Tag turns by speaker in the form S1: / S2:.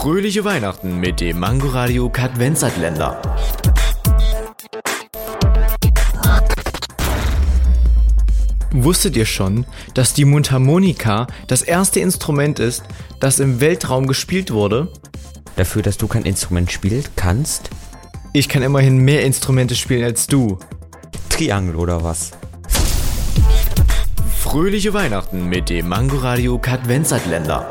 S1: Fröhliche Weihnachten mit dem Mangoradio Kadvenzatländer. Wusstet ihr schon, dass die Mundharmonika das erste Instrument ist, das im Weltraum gespielt wurde?
S2: Dafür, dass du kein Instrument spielen kannst?
S1: Ich kann immerhin mehr Instrumente spielen als du.
S2: Triangel oder was?
S1: Fröhliche Weihnachten mit dem Mangoradio Kadvenzatländer.